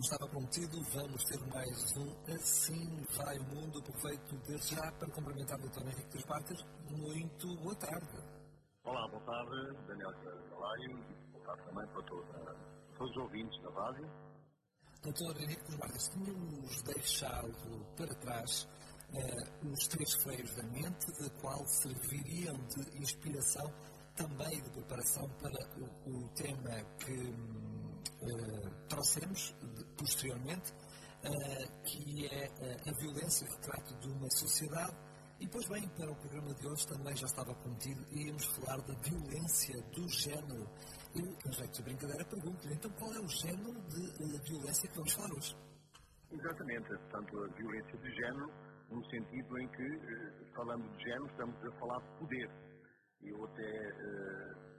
Como estava prometido, vamos ter mais um Assim Vai o Mundo. Aproveito desde já para cumprimentar o Dr. Henrique dos Bartas. Muito boa tarde. Olá, boa tarde, Daniel Galário, e boa tarde também para todos, todos os ouvintes da rádio. Doutor Henrique dos Bartas, tínhamos deixado para trás uh, os três freios da mente, de qual serviriam de inspiração também de preparação para o, o tema que uh, trouxemos posteriormente, uh, que é uh, a violência, retrato de uma sociedade. E, pois bem, para o programa de hoje também já estava prometido, íamos falar da violência do género. Eu, com jeito de brincadeira, pergunto-lhe, então qual é o género de violência que vamos falar hoje? Exatamente, portanto, a violência de género, no sentido em que, falando de género, estamos a falar de poder eu até uh,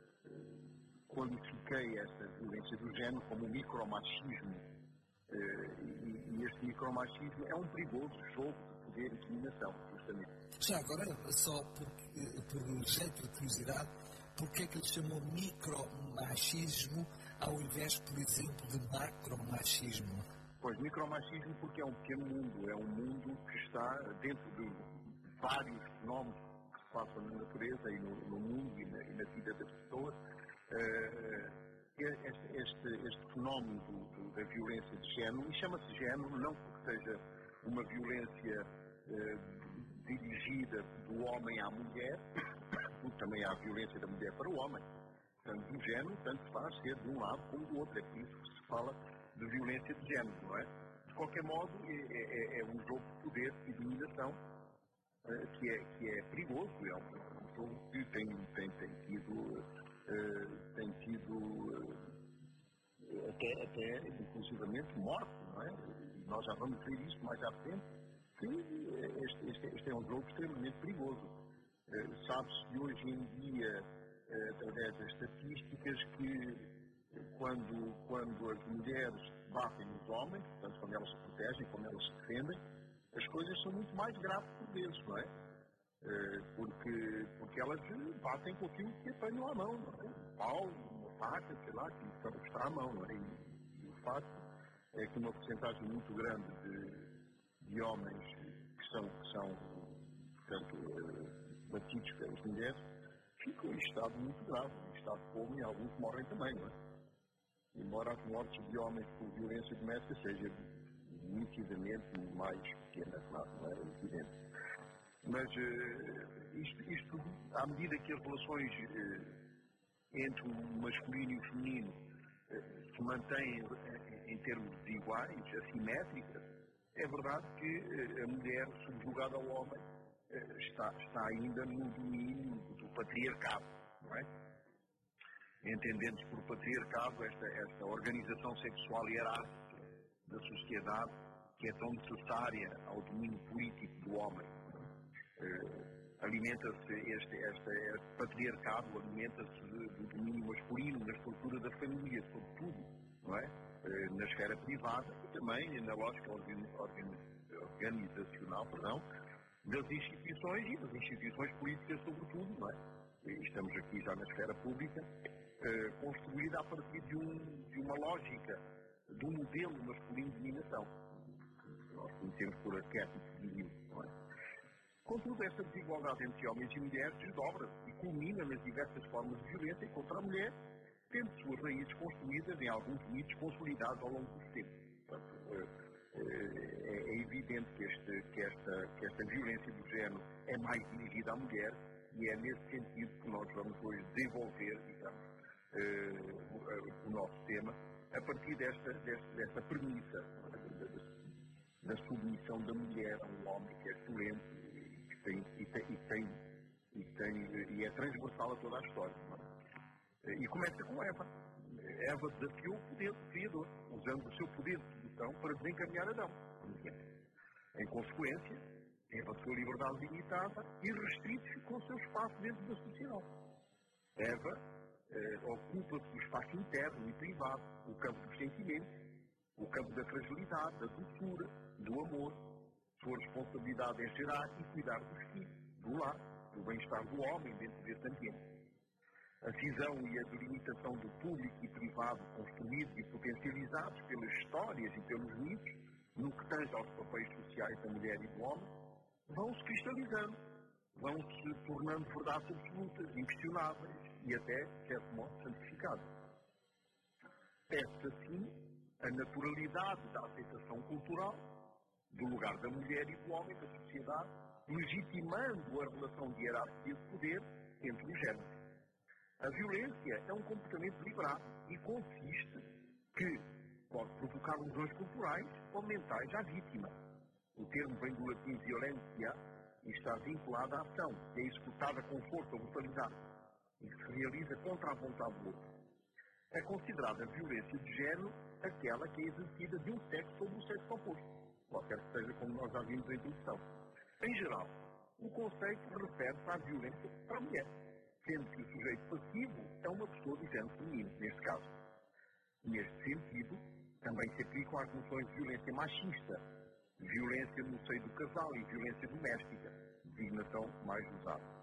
qualifiquei esta violência do género como micromachismo. Uh, e, este micromachismo é um perigoso jogo de poder e dominação, justamente. Já agora, só por, por jeito de curiosidade, porquê é que ele chamou micromachismo ao invés, por exemplo, de macromachismo? Pois, micromachismo porque é um pequeno mundo, é um mundo que está dentro de vários fenómenos passam na natureza e no, no mundo e na, e na, vida das pessoas. Uh, este, este, este, fenómeno do, do, da violência de género, e chama-se género não porque seja uma violência uh, dirigida do homem à mulher, porque também há violência da mulher para o homem. Portanto, do género, tanto faz ser de um lado como do outro. É por isso que se fala de violência de género, não é? De qualquer modo, é, é, é um jogo de poder e dominação eh, que, é, que é perigoso, é um, jogo que tem, tem, tem tido, até, até inclusivamente morte, não é? Nós já vamos ver isso mais à frente, que este, este, este é um jogo extremamente perigoso. Uh, Sabe-se hoje em dia, através das estatísticas, que quando, quando as mulheres batem nos homens, portanto, quando elas se protegem, quando elas se defendem, as coisas são muito mais graves por vezes, não é? é? porque, porque elas batem com aquilo que apanham à mão, não é? Pau, faca, sei lá, que está à mão, não é? O facto é que uma porcentagem muito grande de, de homens que são, que são portanto, uh, batidos pelas mulheres ficam em estado muito grave, em estado de fome e alguns morrem também, não é? Embora as mortes de homens por violência doméstica sejam nitidamente mais pequena, claro, não era evidente. Mas uh, isto, isto, à medida que as relações uh, entre o masculino e o feminino uh, se mantêm em, em termos iguais, assimétricas, é verdade que a mulher subjugada ao homem está, está ainda no domínio do patriarcado, não é? Entendendo-se por patriarcado esta, esta organização sexual hierárquica da sociedade que é tão necessária ao domínio político do homem. Uh, alimenta-se este, este, este, patriarcado, alimenta-se do domínio masculino na estrutura da família, sobretudo, não é? Uh, na esfera privada e também na lógica organizacional, perdão, das instituições e das instituições políticas, sobretudo, não é? Estamos aqui já na esfera pública, uh, construída a partir de, um, de uma lógica do modelo masculino de dominação. Nós conhecemos por arquétipo divino, não é? Contudo, esta desigualdade entre homens e mulheres desdobra-se e culmina nas diversas formas de violência contra a mulher, tendo suas raízes construídas em alguns mitos consolidados ao longo do tempo. Portanto, é, é, é, evidente que, este, que, esta, que esta violência do género é mais dirigida à mulher e é nesse sentido que nós vamos hoje desenvolver, digamos, uh, o nosso tema, a partir desta, desta, desta premissa da, submissão da mulher a um homem que é que tem, e, tem, e, tem, e, tem, e é transversal a toda a história. É? E começa com Eva. Eva desafiou o poder do Criador, usando o seu poder de sedução para desencaminhar Adão. Em consequência, Eva, sua liberdade limitada e restrita ficou o seu espaço dentro da sociedade. Eva eh, ocupa-se do espaço interno e privado, o campo dos sentimentos, o campo da fragilidade, da doçura, do amor. Sua responsabilidade é gerar e cuidar dos filhos, do lar, do bem-estar do homem dentro desse ambiente. A cisão e a delimitação do público e privado construídos e potencializados pelas histórias e pelos mitos, no que tange aos papéis sociais da mulher e do homem, vão se cristalizando, vão se tornando verdades absolutas, inquestionáveis e até, de certo modo, santificadas. Pede-se assim a naturalidade da aceitação cultural do lugar da mulher e do homem na sociedade, legitimando a relação de hierarquia de poder entre os géneros. A violência é um comportamento deliberado e consiste que pode provocar lesões corporais ou mentais à vítima. O termo vem do latim violência e está vinculado à ação, que é executada com força ou brutalidade e que se realiza contra a vontade do outro. É considerada violência de género aquela que é exercida de um sexo sobre o sexo oposto, qualquer que seja como nós já vimos a introdução. Em geral, o conceito refere-se à violência para a mulher, sendo que o sujeito passivo é uma pessoa do género feminino, neste caso. Neste sentido, também se aplicam às noções de violência machista, violência no seio do casal e violência doméstica, designação mais usada.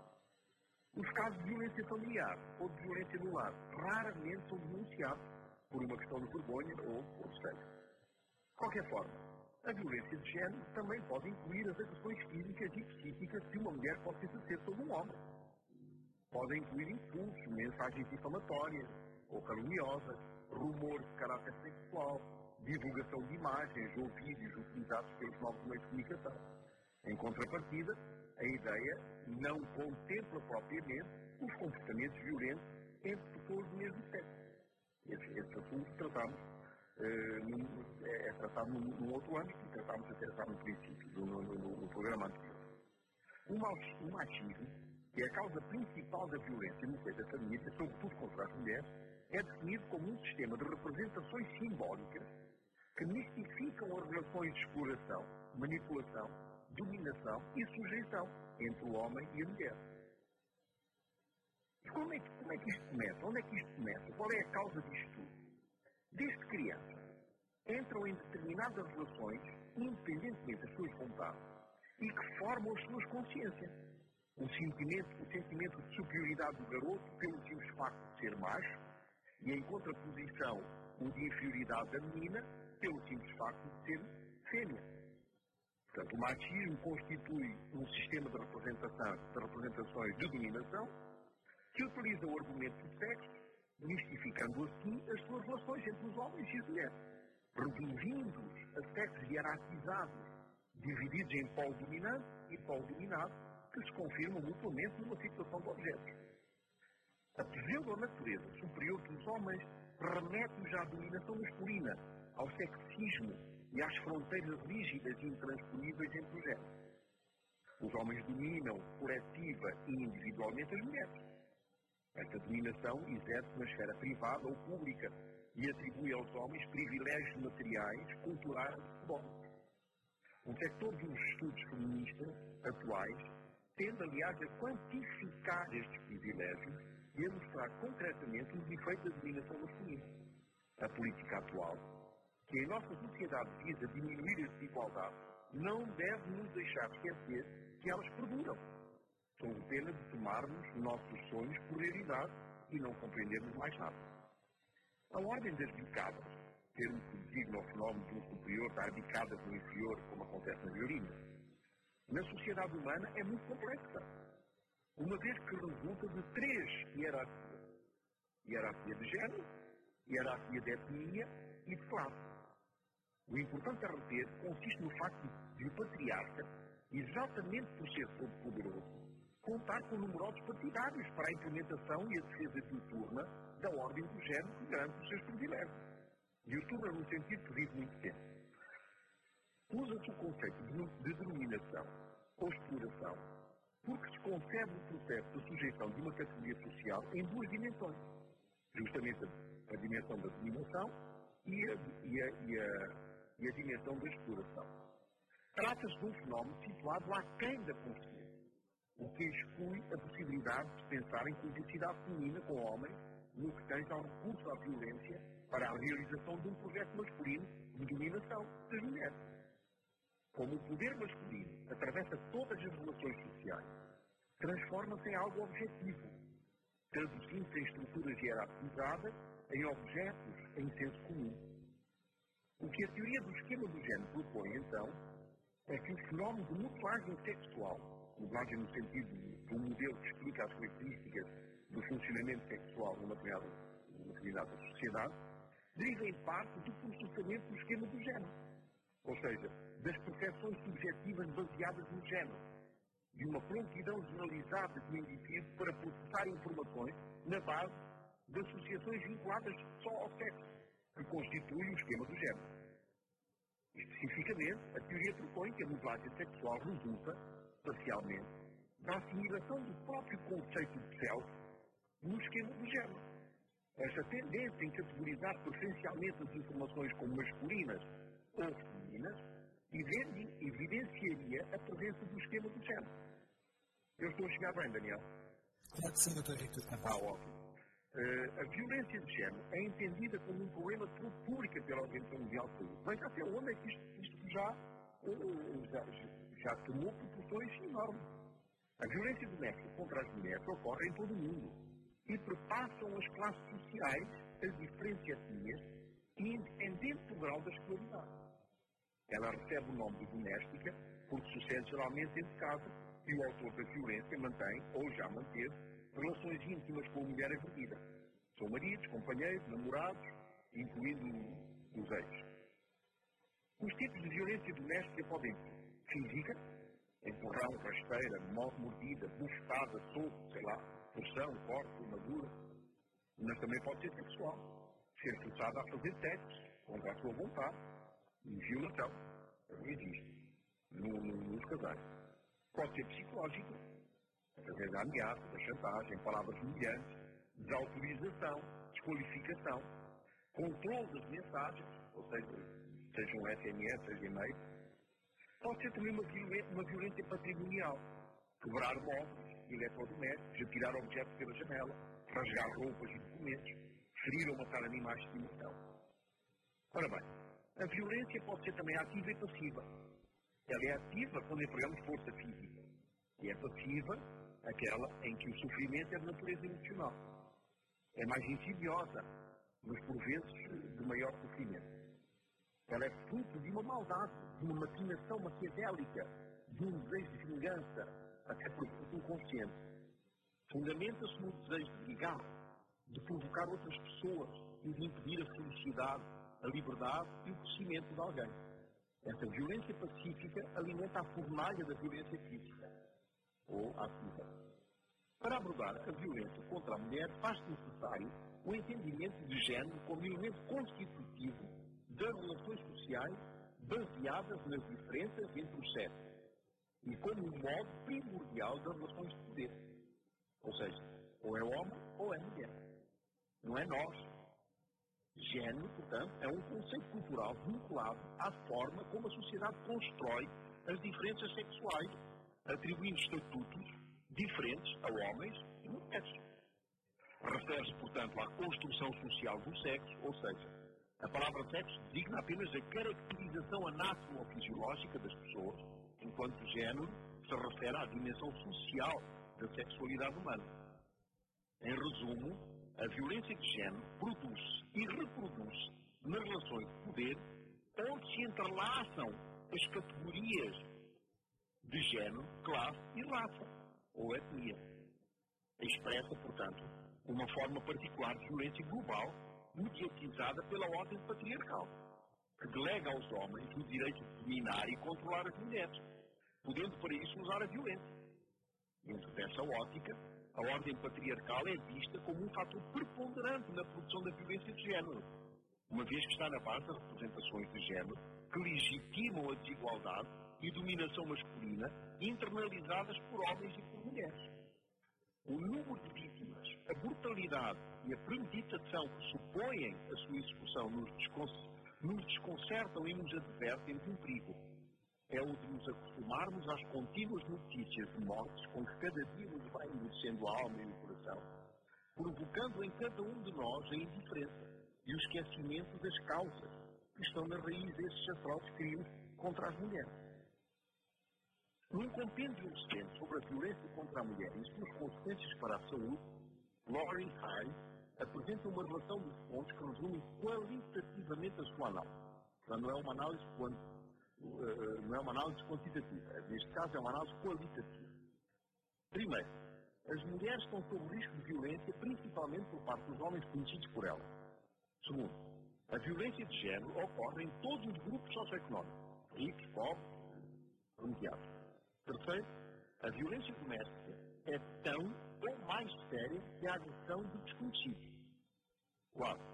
Os casos de violência familiar ou de violência no lar raramente são denunciados por uma questão de vergonha ou por sexo. De qualquer forma, a violência de género também pode incluir as agressões físicas e psíquicas que uma mulher pode exercer sobre um homem. Pode incluir insultos, mensagens difamatórias ou caluniosas, rumores de caráter sexual, divulgação de imagens ou vídeos utilizados pelos novos meios de comunicação. Em contrapartida, a ideia não contempla propriamente os comportamentos violentos entre pessoas do mesmo sexo. Esse, esse assunto tratamos, num, é, é, tratado num, num, outro âmbito e tratámos até no princípio, no, no, no, programa anterior. O machismo, que é a causa principal da violência no seio da família, sobretudo contra as mulheres, é definido como um sistema de representações simbólicas que mistificam as relações de exploração, manipulação, dominação e sujeição entre o homem e a mulher. E como é, que, como é que isto começa? Onde é que isto começa? Qual é a causa disto tudo? Desde criança, entram em determinadas relações, independentemente das suas vontades, e que formam as suas consciências. O sentimento, o sentimento de superioridade do garoto pelo simples facto de ser macho, e em contraposição o de inferioridade da menina pelo simples facto de ser fêmea. Portanto, o machismo constitui um sistema de, representação, de representações de dominação que utiliza o argumento do sexo, mistificando assim as suas relações entre os homens e as mulheres, reduzindo-os a sexos hierarquizados, divididos em polo dominante e polo dominado, que se confirmam mutuamente numa situação de objetos. A pseudo-natureza superior dos homens remete-os à dominação masculina, ao sexismo e às fronteiras rígidas e intransponíveis entre os géneros. Os homens dominam coletiva e individualmente as mulheres. Esta dominação exerce na esfera privada ou pública e atribui aos homens privilégios materiais, culturais e económicos. O sector dos estudos feministas atuais tende, aliás, a quantificar estes privilégios e a mostrar concretamente os efeitos da dominação masculina. A política atual que a nossa sociedade visa diminuir a desigualdade, não deve nos deixar esquecer que elas perduram. São pena de tomarmos nossos sonhos por realidade e não compreendermos mais nada. A ordem das bicadas, termo que designa o fenómeno de um superior dar bicadas no inferior, como acontece na violina, na sociedade humana é muito complexa, uma vez que resulta de três hierarquias. Hierarquia de género, hierarquia de etnia e de classe. O importante a reter consiste no facto de o patriarca, exatamente por ser todo poderoso, contar com numerosos partidários para a implementação e a defesa diuturna da ordem do género que garante os seus privilégios. Diuturna no sentido que muito tempo. Usa-se o conceito de, de denominação exploração porque se concebe o processo de sujeição de uma categoria social em duas dimensões. Justamente a dimensão da dominação e a, e a, e a e a dimensão da exploração. Trata-se de um fenómeno situado aquém da consciência, o que exclui a possibilidade de pensar em cumplicidade feminina com homens no que tem ao recurso à violência para a realização de um projeto masculino de dominação das mulheres. Como o poder masculino atravessa todas as relações sociais, transforma-se em algo objetivo, traduzindo-se em estruturas hierarquizadas, em objetos em senso comum. O que a teoria do esquema do género propõe, então, é que o fenómeno de modelagem sexual, modelagem no sentido de um modelo que explica as características do funcionamento sexual numa determinada, determinada sociedade, deriva em parte do processamento do esquema do género. Ou seja, das percepções subjetivas baseadas no género, de uma prontidão generalizada do indivíduo para processar informações na base de associações vinculadas só ao sexo, que constitui o esquema do género. Especificamente, a teoria propõe que a modelagem sexual resulta, parcialmente, da assimilação do próprio conceito de self no esquema do género. Esta tendência em categorizar preferencialmente as informações como masculinas ou femininas evidenciaria a presença do esquema do género. Eu estou a chegar bem, Daniel. Claro que sim, doutor Rito. Ah, ótimo. Uh, a violência de género é entendida como um problema de saúde pública pela Organização Mundial de Saúde. Mas até onde é que isto, isto já, uh, já, já tomou proporções enormes? A violência doméstica contra as mulheres ocorre em todo o mundo e perpassam as classes sociais, as diferentes etnias, independente do grau da escolaridade. Ela recebe o nome de doméstica porque sucede geralmente entre casa e o autor da violência mantém, ou já manteve, relações íntimas com a mulher agredida. São maridos, companheiros, namorados, incluindo os ex. Os tipos de violência doméstica podem ser física, empurrão, rasteira, mordida, bufetada, soco, sei lá, porção, corte, madura, mas também pode ser sexual, ser forçada a fazer sexo contra a sua vontade, e violação, existe, no, no, nos casais. Pode ser psicológica, através da ameaça, da chantagem, palavras humilhantes, desautorização, desqualificação, controle das mensagens, ou seja, seja um SMS, seja e-mail. Pode ser também uma violência, uma violência patrimonial, quebrar móveis, eletrodomésticos, atirar objetos pela janela, rasgar roupas e documentos, ferir ou matar animais de estimação. Ora bem, a violência pode ser também ativa e passiva. Ela é ativa quando empregamos força física. E é passiva aquela em que o sofrimento é de natureza emocional. É mais insidiosa, mas por vezes de maior sofrimento. Ela é fruto de uma maldade, de uma maquinação maquiavélica, de um desejo de vingança, até por inconsciente. Fundamenta-se no desejo de ligar, de provocar outras pessoas e de impedir a felicidade, a liberdade e o crescimento de alguém. Essa violência pacífica alimenta a fornalha da violência física ou ativa. Para abordar a violência contra a mulher, faz-se necessário o entendimento de género como elemento constitutivo das relações sociais baseadas nas diferenças entre os sexos e como um modo primordial das relações de poder. Ou seja, ou é homem ou é mulher. Não é nós. Gênero, portanto, é um conceito cultural vinculado à forma como a sociedade constrói as diferenças sexuais atribuindo estatutos diferentes a homens e mulheres. Refere-se, portanto, à construção social do sexo, ou seja, a palavra sexo designa apenas a caracterização anatomo-fisiológica das pessoas, enquanto género se refere à dimensão social da sexualidade humana. Em resumo, a violência de género produz e reproduz nas relações de poder onde se entrelaçam as categorias de género, classe e raça, ou etnia. Expressa, portanto, uma forma particular de violência global mediatizada pela ordem patriarcal, que delega aos homens o direito de dominar e controlar as mulheres, podendo para isso usar a violência. Dentro dessa ótica, a ordem patriarcal é vista como um fator preponderante na produção da violência de género, uma vez que está na base das representações de género que legitimam a desigualdade e dominação masculina internalizadas por homens e por mulheres. O número de vítimas, a brutalidade e a premeditação que supõem a sua execução nos, nos desconcertam e nos advertem de um perigo. É o de nos acostumarmos às contínuas notícias de mortes com que cada dia nos vai endurecendo a alma e o coração, provocando em cada um de nós a indiferença e o esquecimento das causas que estão na raiz desses atrozes crimes contra as mulheres. Num compêndio recente sobre a violência contra a mulher e suas consequências para a saúde, Laurie High apresenta uma relação de pontos que resume qualitativamente a sua análise. Não é uma análise, uh, não é uma análise quantitativa. Neste caso, é uma análise qualitativa. Primeiro, as mulheres estão sob risco de violência, principalmente por parte dos homens conhecidos por elas. Segundo, a violência de género ocorre em todos os grupos socioeconómicos, ricos, pobres, remuneados. Terceiro, a violência doméstica é tão ou mais séria que a agressão de desconhecidos. Quarto,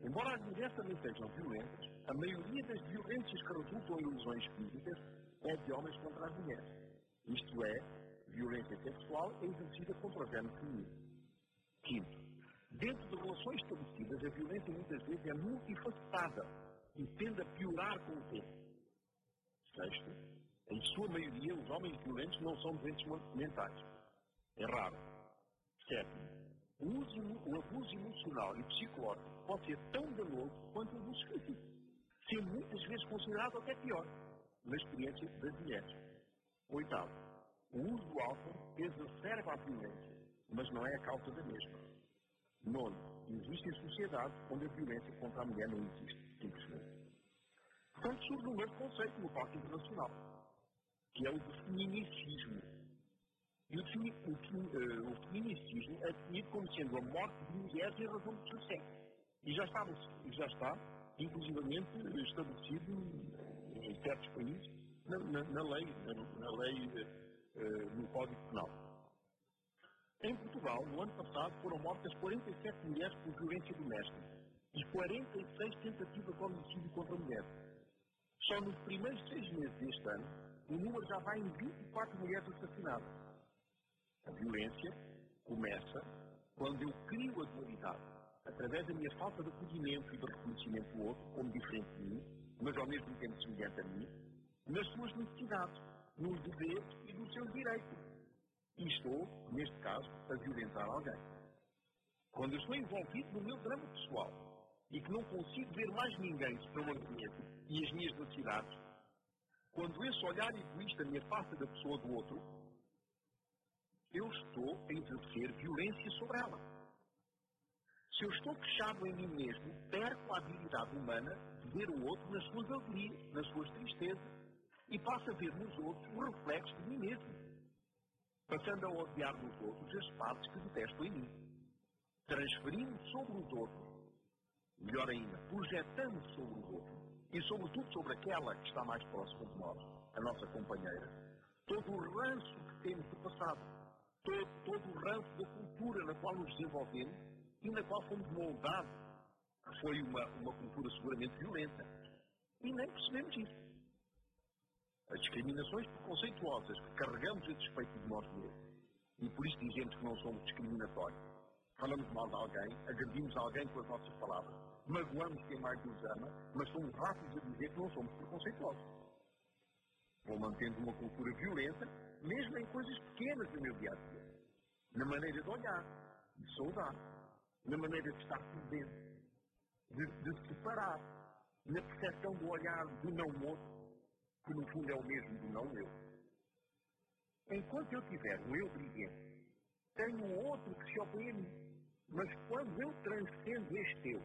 embora as mulheres também sejam violentas, a maioria das violências que resultam em lesões físicas é de homens contra as mulheres. Isto é, violência sexual é exercida contra o género feminino. Quinto, dentro de relações estabelecidas, a violência muitas vezes é multifacetada e tende a piorar com o tempo. Sexto, em sua maioria, os homens violentos não são doentes mentais. É raro. Sétimo, o, uso, o abuso emocional e psicológico pode ser tão danoso quanto o abuso físico, sendo muitas vezes considerado até pior, na experiência das mulheres. Oitavo, o uso do álcool exacerba a violência, mas não é a causa da mesma. Nono, existem sociedades onde a violência contra a mulher não existe, simplesmente. Portanto, surge um novo conceito no Pacto Internacional, que é o do feminicismo. E o, o, uh, o é definido como sendo a morte de mulheres em razão do seu sexo. E já está, já está inclusivamente, estabelecido em certos países na, na, na lei, na, na lei uh, no Código Penal. Em Portugal, no ano passado, foram mortas 47 mulheres por violência doméstica e 46 tentativas de homicídio contra mulheres. Só nos primeiros seis meses deste ano, o número já vai em 24 mulheres assassinadas. A violência começa quando eu crio a dualidade, através da minha falta de acolhimento e de reconhecimento do outro como diferente de mim, mas ao mesmo tempo semelhante a mim, nas suas necessidades, nos deveres e nos seus direitos. E estou, neste caso, a violentar alguém. Quando eu estou envolvido no meu drama pessoal e que não consigo ver mais ninguém senão a minha e as minhas necessidades, quando esse olhar egoísta me afasta da pessoa do outro, eu estou a exercer violência sobre ela. Se eu estou fechado em mim mesmo, perco a habilidade humana de ver o outro nas suas alegrias, nas suas tristezas, e passo a ver nos outros o reflexo de mim mesmo, passando a odiar nos outros as partes que detesto em mim, transferindo sobre os outros, melhor ainda, projetando sobre os outros, e sobretudo sobre aquela que está mais próxima de nós, a nossa companheira, todo o ranço que temos do passado, todo, todo o ranço da cultura na qual nos desenvolvemos e na qual fomos moldados, que foi uma, uma cultura seguramente violenta. E nem percebemos isso as discriminações preconceituosas que carregamos a despeito de nós mesmos. E por isso dizemos que não somos discriminatórios. Falamos mal de alguém, agredimos alguém com as nossas palavras, magoamos quem mais nos ama, mas somos rápidos a dizer que não somos preconceituosos. Vou mantendo uma cultura violenta, mesmo em coisas pequenas do meu dia a dia. Na maneira de olhar, de saudar, na maneira de estar presente, de, de separar, na percepção do olhar do não outro que no fundo é o mesmo do não eu. Enquanto eu tiver um eu brilhante, tenho outro que se opõe a mim. Mas quando eu transcendo este eu,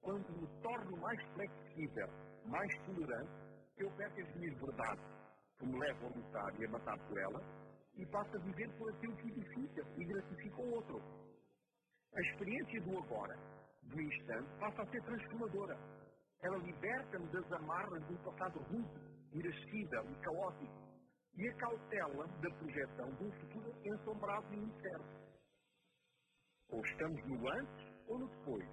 quando me torno mais flexível, mais tolerante, eu perco as minhas verdades, que me levam a lutar e a matar por elas, e passo a viver por aquilo que edifica e gratifica o outro. A experiência do agora, do instante, passa a ser transformadora. Ela liberta-me das amarras de um passado rude irascível e caótico, e a cautela da projeção de um futuro ensombrado e incerto. Ou estamos no antes ou no depois,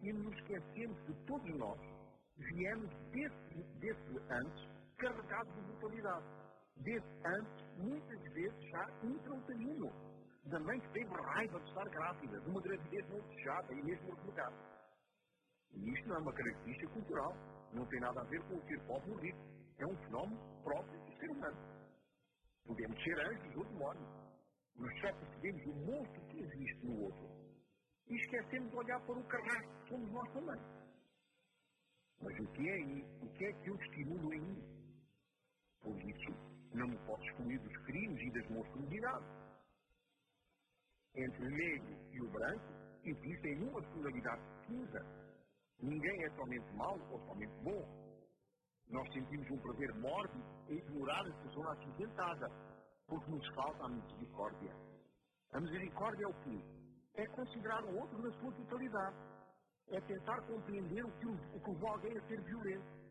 e nos esquecemos de todos nós viemos desse, desse antes carregado de brutalidade. Desse antes, muitas vezes já intrauterino, da mãe que teve raiva de estar grávida, de uma gravidez não desejada e mesmo ordenada. E isto não é uma característica cultural, não tem nada a ver com o ser pobre ou rico é um fenómeno próprio do ser humano. Podemos ser anjos ou demónios, mas só percebemos o monstro que existe no outro e esquecemos de olhar para o carrasco que somos nós também. Mas o que é? O que é que eu estimulo em mim? Por isso, não me posso excluir dos crimes e das monstruosidades. entre o negro e o branco, existem uma finalidade cinza. Ninguém é somente mau ou somente bom. Nós sentimos um prazer mórbido em ignorar a pessoa acidentada, porque nos falta a misericórdia. A misericórdia é o quê? É considerar o outro na sua totalidade. É tentar compreender o que o, o que alguém a ser violento.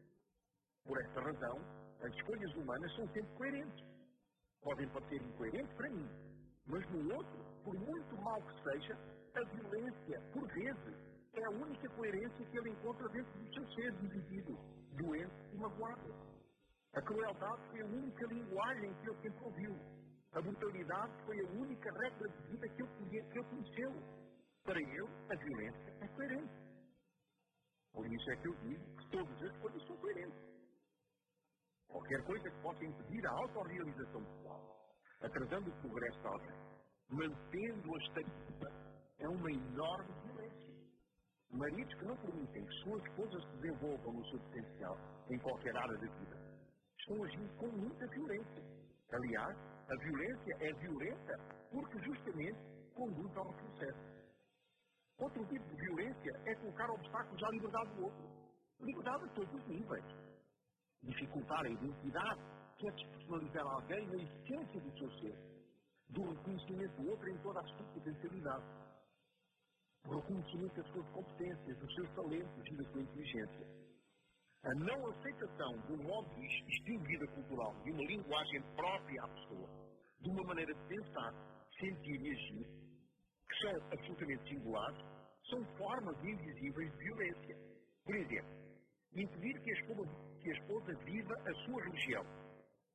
Por esta razão, as escolhas humanas são sempre coerentes. Podem parecer incoerentes para mim, mas no outro, por muito mal que seja, a violência, por vezes, é a única coerência que ele encontra dentro do seu ser dividido, doente e magoado. A crueldade foi a única linguagem que ele sempre ouviu. A brutalidade foi a única regra de vida que ele, conheceu. Para ele, a violência é coerente. Por isso é que eu digo que todas as coisas são coerentes. Qualquer coisa que possa impedir a autorrealização pessoal, atrasando o progresso da alguém, mantendo a estabilidade, é uma enorme violência. Maridos que não permitem que suas esposas se desenvolvam no seu potencial em qualquer área da vida estão agindo com muita violência. Aliás, a violência é violenta porque justamente conduz ao sucesso. Outro tipo de violência é colocar obstáculos à liberdade do outro. Liberdade a todos os níveis dificultar a identidade, quer despersonalizar alguém na essência do seu ser, do reconhecimento do outro em toda a sua potencialidade, do reconhecimento das suas competências, dos seus talentos e da sua inteligência. A não aceitação de um modo estilo de vida cultural, de uma linguagem própria à pessoa, de uma maneira de pensar, sentir e agir, que são absolutamente singulares, são formas invisíveis de violência. Por exemplo, impedir que a esposa, que a esposa viva a sua religião,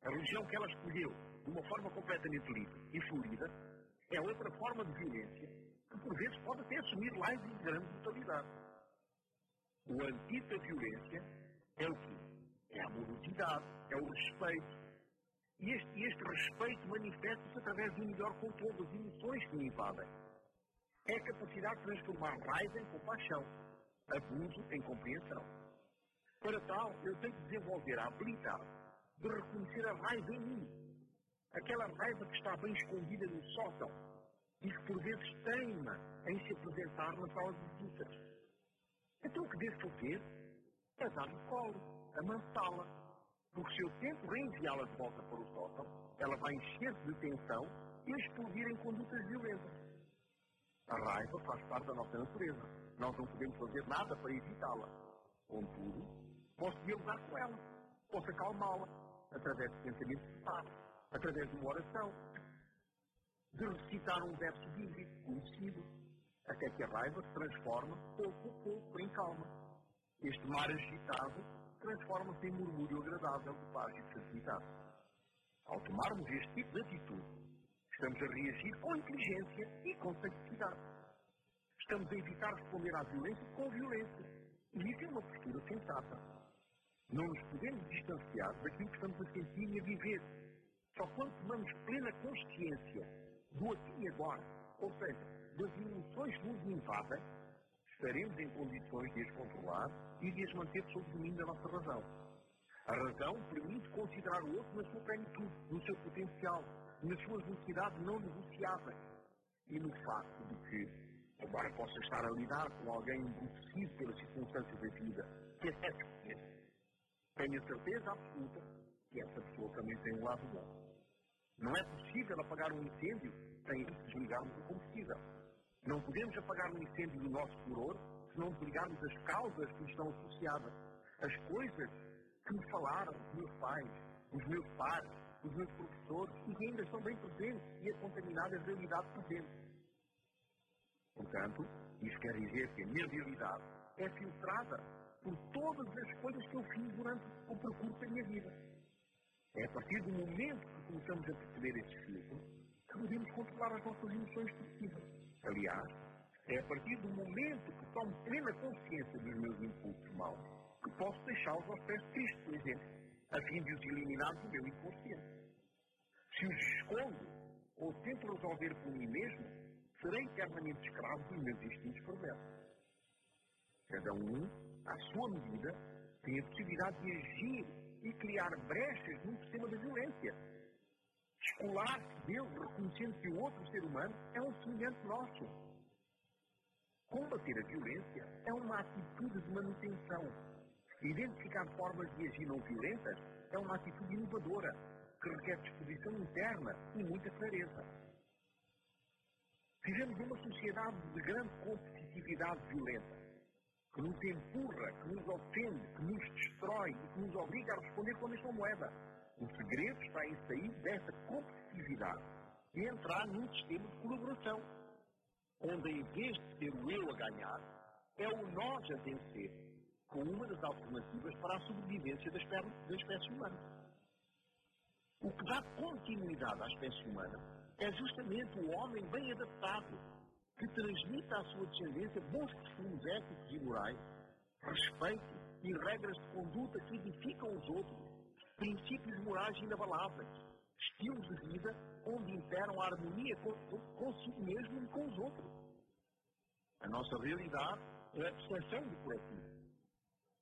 a religião que ela escolheu, de uma forma completamente livre e fluida, é outra forma de violência que, por vezes, pode até assumir mais de grande brutalidade. O antídoto da violência é o quê? É a amorosidade, é o respeito. E este, este respeito manifesta-se através de um melhor controle das emoções que me invadem. É a capacidade de transformar raiva em compaixão, abuso em compreensão. Para tal, eu tenho que desenvolver a habilidade de reconhecer a raiva em mim. Aquela raiva que está bem escondida no sótão e que por vezes teima em se apresentar na sala de visitas. Então o que devo fazer é dar-lhe colo, amansá-la. Porque se eu tento reenviá-la de volta para o sótão, ela vai encher-se de tensão e explodir em condutas violentas. A raiva faz parte da nossa natureza. Nós não podemos fazer nada para evitá-la. Contudo, Posso dialogar com ela, posso acalmá-la, através de pensamentos de paz, através de uma oração, de recitar um verso bíblico conhecido, até que a raiva se transforma, pouco a pouco, em calma. Este mar agitado transforma-se em murmúrio agradável de paz e de tranquilidade. Ao tomarmos este tipo de atitude, estamos a reagir com inteligência e com sagacidade. Estamos a evitar responder à violência com violência. E isso é uma postura sensata. Não nos podemos distanciar daquilo que estamos a sentir e a viver. Só quando tomamos plena consciência do aqui e agora, ou seja, das emoções que nos invadem, estaremos em condições de as controlar e de as manter sob domínio da nossa razão. A razão permite considerar o outro na sua plenitude, no seu potencial, nas suas necessidades não negociáveis e no facto de que, embora possa estar a lidar com alguém embrutecido pelas circunstâncias da vida, que é suficiente, tenho certeza absoluta que essa pessoa também tem um lado bom. Não é possível apagar um incêndio sem desligarmos o combustível. Não podemos apagar um incêndio do nosso furor se não desligarmos as causas que estão associadas. As coisas que me falaram os meus pais, os meus pais, os meus professores e que ainda estão bem presentes e a contaminar a realidade presente. Portanto, isso quer dizer que a minha realidade é filtrada por todas as coisas que eu fiz durante o percurso da minha vida. É a partir do momento que começamos a perceber estes filtros que podemos controlar as nossas emoções expressivas. Aliás, é a partir do momento que tomo plena consciência dos meus impulsos maus que posso deixá-los aos pés Cristo, por exemplo, a fim de os eliminar do meu inconsciente. Se os escondo ou tento resolver por mim mesmo, serei eternamente escravo dos meus instintos perversos. Cada um à sua medida, tem a possibilidade de agir e criar brechas no sistema da violência. descolar-se Deus, reconhecendo que o outro ser humano é um semelhante nosso. Combater a violência é uma atitude de manutenção. Identificar formas de agir não violentas é uma atitude inovadora, que requer disposição interna e muita clareza. Vivemos numa sociedade de grande competitividade violenta, que nos empurra, que nos ofende, que nos destrói e que nos obriga a responder com a mesma moeda. O segredo está em sair dessa competitividade e entrar num sistema de colaboração, onde em vez de ser o eu a ganhar, é o nós a vencer, com uma das alternativas para a sobrevivência da espécie, humana. O que dá continuidade à espécie humana é justamente o homem bem adaptado, que transmite à sua descendência bons costumes éticos e morais, respeito e regras de conduta que edificam os outros, princípios morais inabaláveis, estilos de vida onde imperam a harmonia consigo mesmo e com os outros. A nossa realidade é a abstração do coletivo.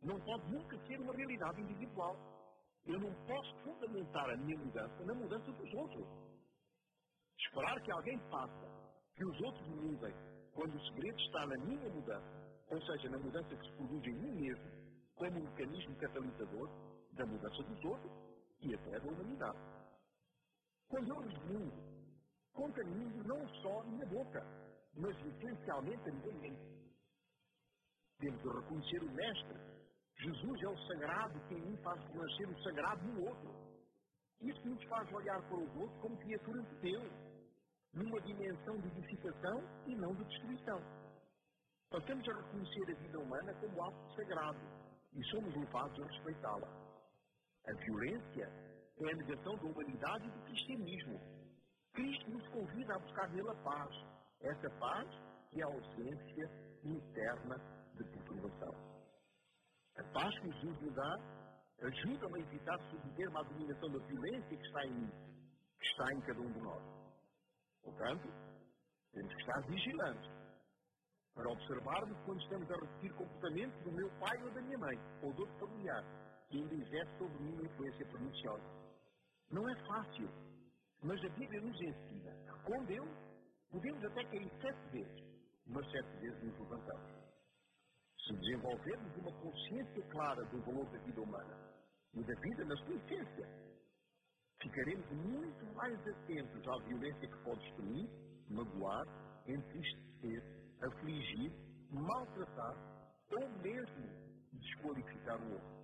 Não pode nunca ser uma realidade individual. Eu não posso fundamentar a minha mudança na mudança dos outros. Esperar que alguém faça, que os outros mudem, quando o segredo está na minha mudança, ou seja, na mudança que se produz em mim mesmo, como um mecanismo catalisador da mudança dos outros e até da humanidade. Quando eu resmundo, contamino não só minha boca, mas essencialmente a minha mente. Temos de reconhecer o Mestre. Jesus é o sagrado que em mim faz renascer o sagrado no outro. Isso nos faz olhar para os outros como criaturas de Deus, numa dimensão de edificação e não de destruição. Passamos a reconhecer a vida humana como algo sagrado e somos levados a respeitá-la. A violência é a negação da humanidade e do cristianismo. Cristo nos convida a buscar nele a paz. Essa paz que é a ausência interna de perturbação. A paz que Jesus nos dá ajuda-me a evitar submeter-me à dominação da violência que está em mim, que está em cada um de nós. Portanto, temos que estar vigilantes para observarmos quando estamos a repetir comportamento do meu pai ou da minha mãe, ou de outro familiar, que ainda exerce sobre mim uma influência perniciosa. Não é fácil, mas a Bíblia nos ensina que com Deus podemos até cair sete vezes, mas sete vezes nos levantamos. Se desenvolvermos uma consciência clara do valor da vida humana e da vida na sua essência, ficaremos muito mais atentos à violência que pode destruir, magoar, entristecer, afligir, maltratar ou mesmo desqualificar o outro.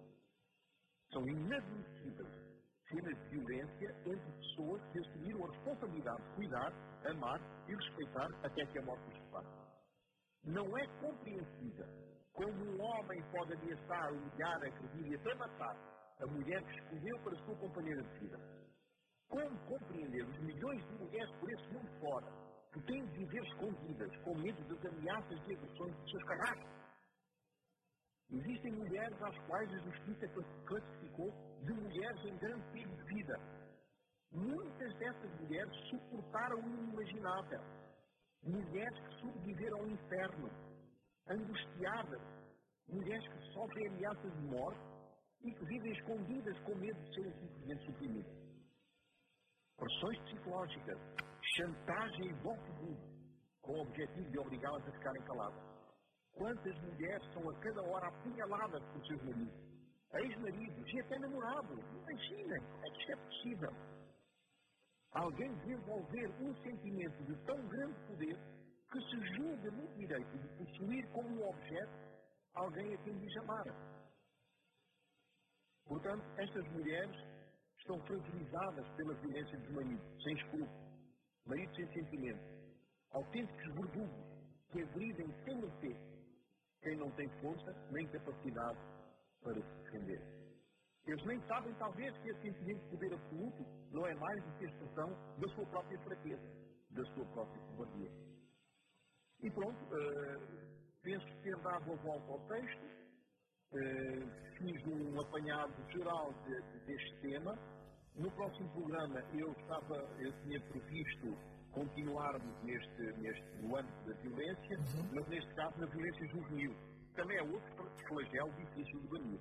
São inadmissíveis cenas de violência entre pessoas que assumiram a responsabilidade de cuidar, amar e respeitar até que a morte os separe. Não é compreensível como um homem pode ameaçar, humilhar, agredir e até matar a mulher que escolheu para sua companheira de vida. Como compreender os milhões de mulheres por esse mundo fora que têm de viver escondidas com medo das ameaças e agressões dos seus carrascos? Existem mulheres às quais a justiça classificou de mulheres em grande perigo de vida. Muitas dessas mulheres suportaram o inimaginável. Mulheres que sobreviveram ao inferno, angustiadas, mulheres que sofrem ameaças de morte e que vivem escondidas com medo de serem simplesmente suprimidas. Pressões psicológicas, chantagem e voto com o objetivo de obrigá-las a ficarem caladas. Quantas mulheres são a cada hora apunhaladas por seus maridos, ex-maridos e até namorados? Imaginem, é que isto é possível? Alguém desenvolver um sentimento de tão grande poder que se julga no direito de possuir como objeto alguém a quem diz amar. Portanto, estas mulheres estão fragilizadas pela violência dos maridos, sem escrúpulos, maridos sem sentimento, autênticos verdugos que agridem sem mercê quem não tem força nem capacidade para se defender. Eles nem sabem, talvez, que esse sentimento de poder absoluto não é mais do que a expressão da sua própria fraqueza, da sua própria covardia. E pronto, uh, penso ter dado a volta ao texto, fiz um apanhado geral de, de, deste tema. No próximo programa eu estava, eu tinha previsto continuarmos neste, neste no âmbito da violência, uhum. mas neste caso na violência juvenil. Também é outro flagelo difícil de banir.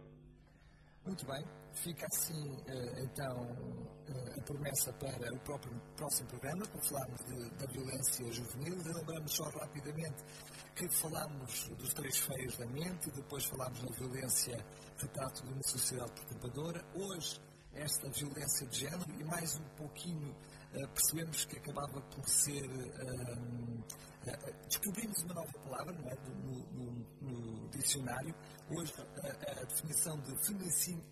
Muito bem, fica assim uh, então uh, a promessa para o próprio, próximo programa, para falarmos de, da violência juvenil. Lembramos só rapidamente que falámos dos três feios da mente, depois falámos da violência retrato de uma sociedade perturbadora. Hoje, esta violência de género e mais um pouquinho uh, percebemos que acabava por ser. Uh, descobrimos uma nova palavra é? no, no, no dicionário. Hoje, a definição de feminicismo,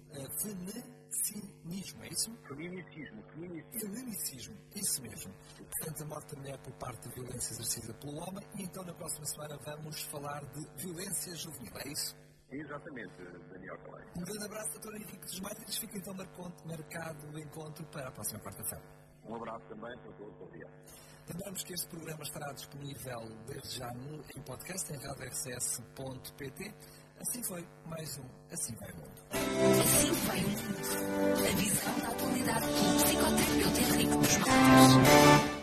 feminicismo, é isso? Feminicismo, feminicismo. Feminicismo, isso mesmo. Portanto, a morte da mulher por parte de violência exercida pelo homem. E então, na próxima semana, vamos falar de violência juvenil, é isso? Exatamente, Daniel Calai. Um grande abraço, doutor Henrique dos Maitres. Fica então marcado o encontro para a próxima quarta-feira. Um abraço também para todos, obrigado. Lembramos que este programa estará disponível desde já no, em podcast em radiorcs.pt. Assim foi mais um Assim Vai o Mundo. Assim Vai o Mundo. A visão da atualidade do psicoterapeuta Henrique dos Matos.